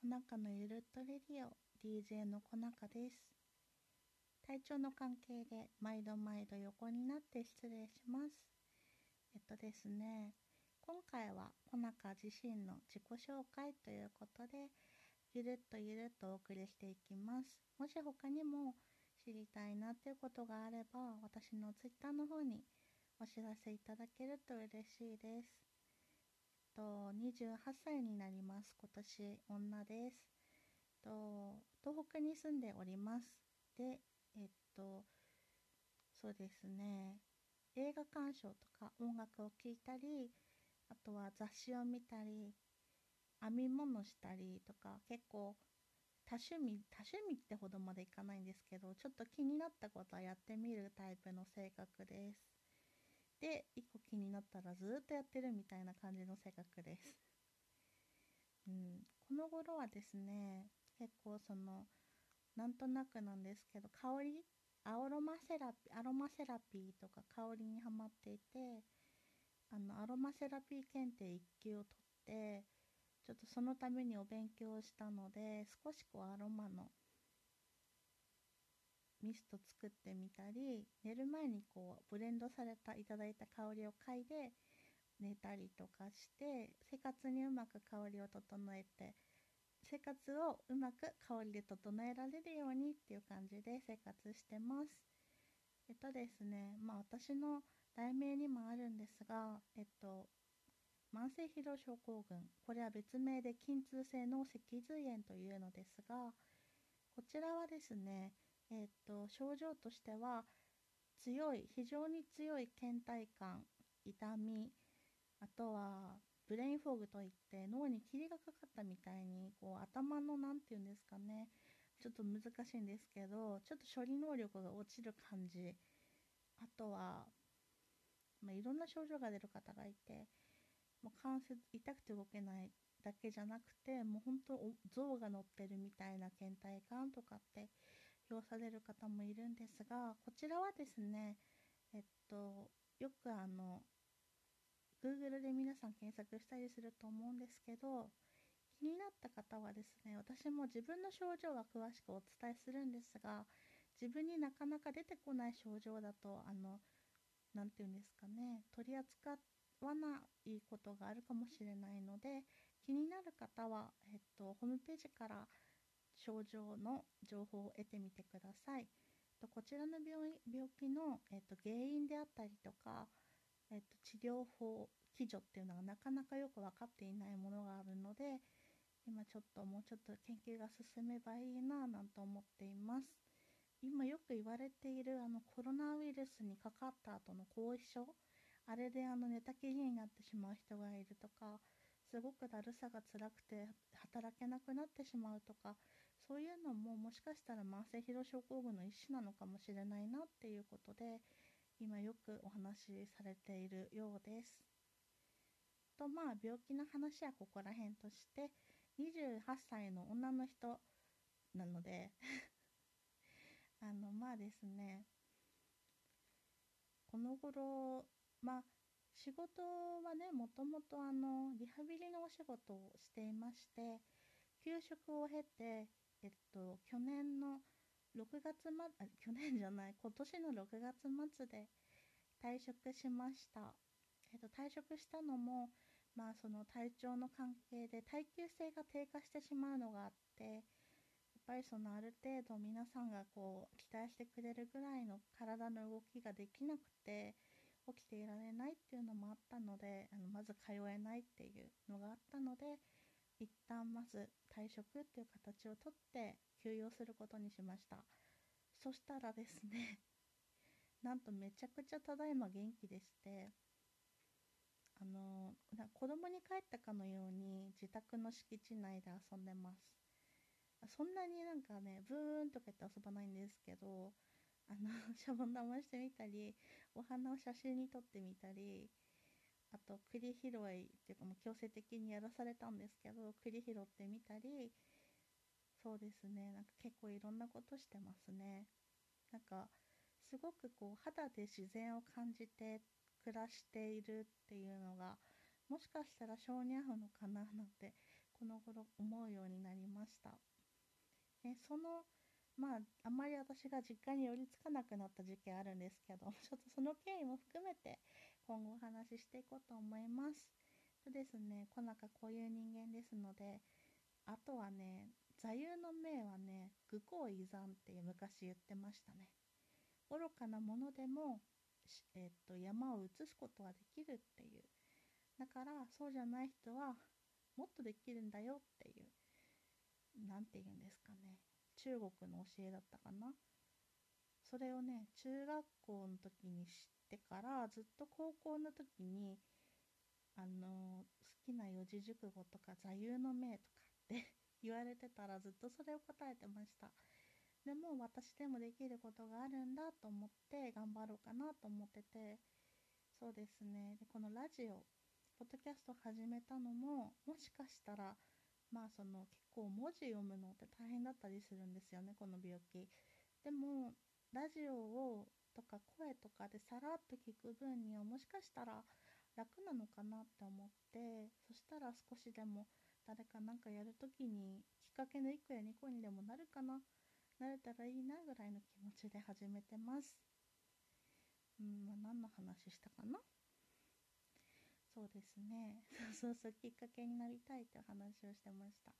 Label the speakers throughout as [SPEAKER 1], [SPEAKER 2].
[SPEAKER 1] 小中のゆるっとレディオ DJ の小中です。体調の関係で毎度毎度横になって失礼します。えっとですね今回は小中自身の自己紹介ということでゆるっとゆるっとお送りしていきます。もし他にも知りたいなっていうことがあれば私の Twitter の方にお知らせいただけると嬉しいです。と28歳になります。今年女です。と東北に住んでおります。でえっとそうですね。映画鑑賞とか音楽を聴いたりあとは雑誌を見たり編み物したりとか結構多趣味多趣味ってほどまでいかないんですけどちょっと気になったことはやってみるタイプの性格です。で1個気になったらずっとやってるみたいな感じの性格です、うん、この頃はですね結構そのなんとなくなんですけど香りアロマセラピアロマセラピーとか香りにはまっていてあのアロマセラピー検定1級を取ってちょっとそのためにお勉強をしたので少しこうアロマのミスト作ってみたり寝る前にこうブレンドされたいただいた香りを嗅いで寝たりとかして生活にうまく香りを整えて生活をうまく香りで整えられるようにっていう感じで生活してます。えっとですねまあ私の題名にもあるんですがえっと慢性疲労症候群これは別名で筋痛性脳脊髄炎というのですがこちらはですねえー、っと症状としては強い非常に強い倦怠感痛みあとはブレインフォグといって脳に霧がかかったみたいにこう頭の何て言うんですかねちょっと難しいんですけどちょっと処理能力が落ちる感じあとは、まあ、いろんな症状が出る方がいてもう関節痛くて動けないだけじゃなくてもう本当象が乗ってるみたいな倦怠感とかって表される方もいるんですがこちらはですねえっとよくあの Google で皆さん検索したりすると思うんですけど気になった方はですね私も自分の症状は詳しくお伝えするんですが自分になかなか出てこない症状だとあの何て言うんですかね取り扱わないことがあるかもしれないので気になる方は、えっと、ホームページから症状の情報を得てみてください。こちらの病病気の、えっと、原因であったりとか、えっと、治療法基準っていうのがなかなかよく分かっていないものがあるので今ちょっともうちょっと研究が進めばいいななんて思っています今よく言われているあのコロナウイルスにかかった後の後遺症あれであの寝たきりになってしまう人がいるとかすごくだるさが辛くて働けなくなってしまうとかそういうのももしかしたら慢性疲労症候群の一種なのかもしれないなっていうことで今よくお話しされているようです。とまあ病気の話はここら辺として28歳の女の人なので あのまあですねこの頃まあ仕事はねもともとあのリハビリのお仕事をしていまして休職を経てえっと、去年の6月ま、去年じゃない、今年の6月末で退職しました。えっと、退職したのも、まあ、その体調の関係で耐久性が低下してしまうのがあって、やっぱりそのある程度皆さんがこう期待してくれるぐらいの体の動きができなくて起きていられないっていうのもあったのであのまず通えないっていうのがあったので一旦まず退職っていう形をとって休養することにしました。そしたらですね なんとめちゃくちゃただいま元気でしてあの子供に帰ったかのように自宅の敷地内で遊んでます。そんなになんかねブーンとか言って遊ばないんですけどあの シャボン玉してみたりお花を写真に撮ってみたりあと栗拾いっていうかもう強制的にやらされたんですけど栗拾ってみたりそうですねなんか結構いろんなことしてますねなんかすごくこう肌で自然を感じて暮らしているっていうのがもしかしたら性に合うのかななんてこの頃思うようになりました。ね、そのまああんまり私が実家に寄りつかなくなった時期あるんですけどちょっとその経緯も含めて今後お話ししていこうと思います。とですね、小中こういう人間ですのであとはね座右の銘はね愚行移山って昔言ってましたね。愚かなものでも、え、っと山を移すことはできるっていう。だからそうじゃない人はもっとできるんだよっていう。何て言うんですかね。中国の教えだったかな。それをね中学校の時に知ってからずっと高校の時にあの好きな四字熟語とか座右の銘とかって 言われてたらずっとそれを答えてました。でも私でもできることがあるんだと思って頑張ろうかなと思っててそうですね。でこのラジオポッドキャスト始めたのももしかしたらまあその結構文字読むのって大変だったりするんですよねこの病気。でもラジオをとか声とかでさらっと聞く分にはもしかしたら楽なのかなって思ってそしたら少しでも誰か何かやるときにきっかけの1個や2個にでもなるかななれたらいいなぐらいの気持ちで始めてます。うんまあ何の話したかな？そうですね。そうそうそうきっかけになりたいって話をしてました。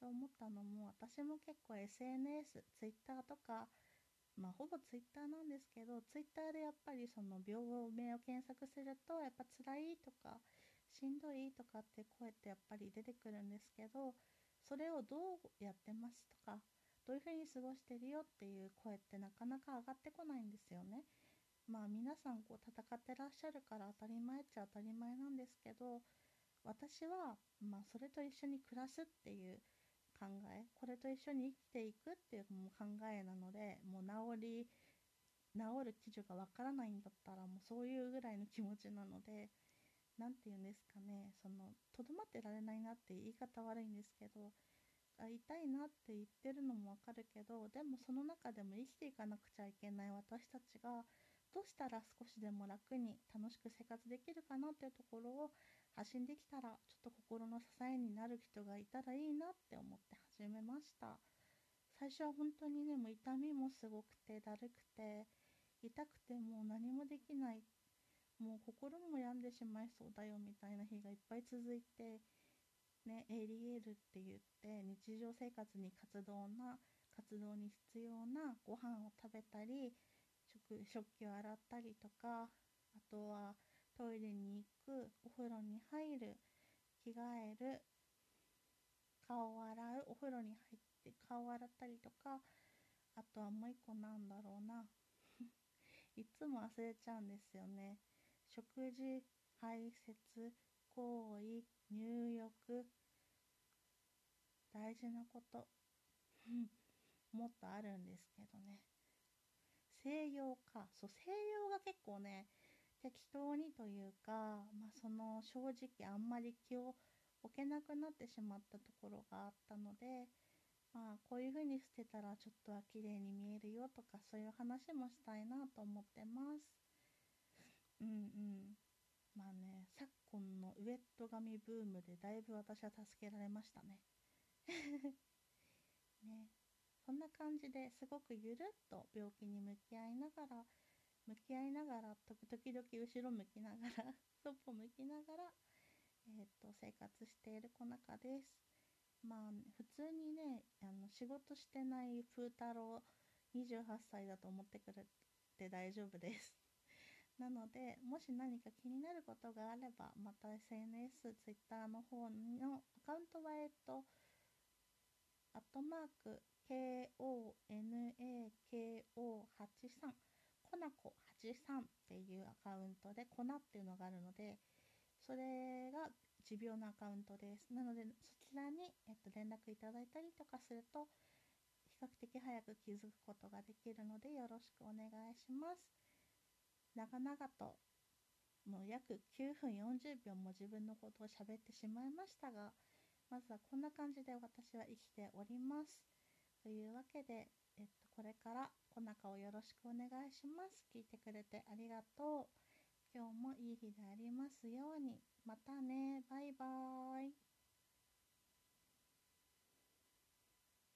[SPEAKER 1] そう思ったのも私も結構 SNS、Twitter とかまあほぼ Twitter なんですけど Twitter でやっぱりその病名を検索するとやっぱ辛いとかしんどいとかって声ってやっぱり出てくるんですけどそれをどうやってますとかどういうふうに過ごしてるよっていう声ってなかなか上がってこないんですよね。まあ皆さんこう戦ってらっしゃるから当たり前っちゃ当たり前なんですけど私はまあそれと一緒に暮らすっていう考えこれと一緒に生きていくっていうも考えなのでもう治り治る基準がわからないんだったらもうそういうぐらいの気持ちなので何て言うんですかねそのとどまってられないなって言い方悪いんですけど痛いなって言ってるのもわかるけどでもその中でも生きていかなくちゃいけない私たちがどうしたら少しでも楽に楽しく生活できるかなっていうところを発信できたらちょっと心の支えになる人がいたらいいなって思って始めました。最初は本当にねもう痛みもすごくてだるくて痛くてもう何もできない。もう心も病んでしまいそうだよみたいな日がいっぱい続いてね ADL って言って日常生活に活動な活動に必要なご飯を食べたり食食器を洗ったりとかあとはトイレに行くお風呂に入る着替える顔を洗うお風呂に入って顔を洗ったりとかあとはもう一個なんだろうな。いつも忘れちゃうんですよね。食事排泄行為入浴大事なこと。もっとあるんですけどね。西洋か。そう西洋が結構ね適当にというか、まあ、その正直あんまり気を置けなくなってしまったところがあったので、まあ、こういう風に捨てたらちょっとは綺麗に見えるよとかそういう話もしたいなと思ってます。うんうんまあね昨今のウェット髪ブームでだいぶ私は助けられましたね。ねそんな感じですごくゆるっと病気に向き合いながら向き合いながら時々後ろ向きながら そっぽ向きながら、えーと、生活している子中です。まあ普通にねあの仕事してない風太郎28歳だと思ってくれて大丈夫です。なのでもし何か気になることがあればまた SNS、Twitter の方のアカウントはえっとアットマーク KONAKO83 コナコ83っていうアカウントでコナっていうのがあるのでそれが持病のアカウントです。なのでそちらに、えっと、連絡いただいたりとかすると比較的早く気づくことができるのでよろしくお願いします。長々ともう約9分40秒も自分のことを喋ってしまいましたがまずはこんな感じで私は生きております。というわけで、えっと、これからお腹をよろしくお願いします。聞いてくれてありがとう。今日もいい日でありますように。またね。バイバーイ。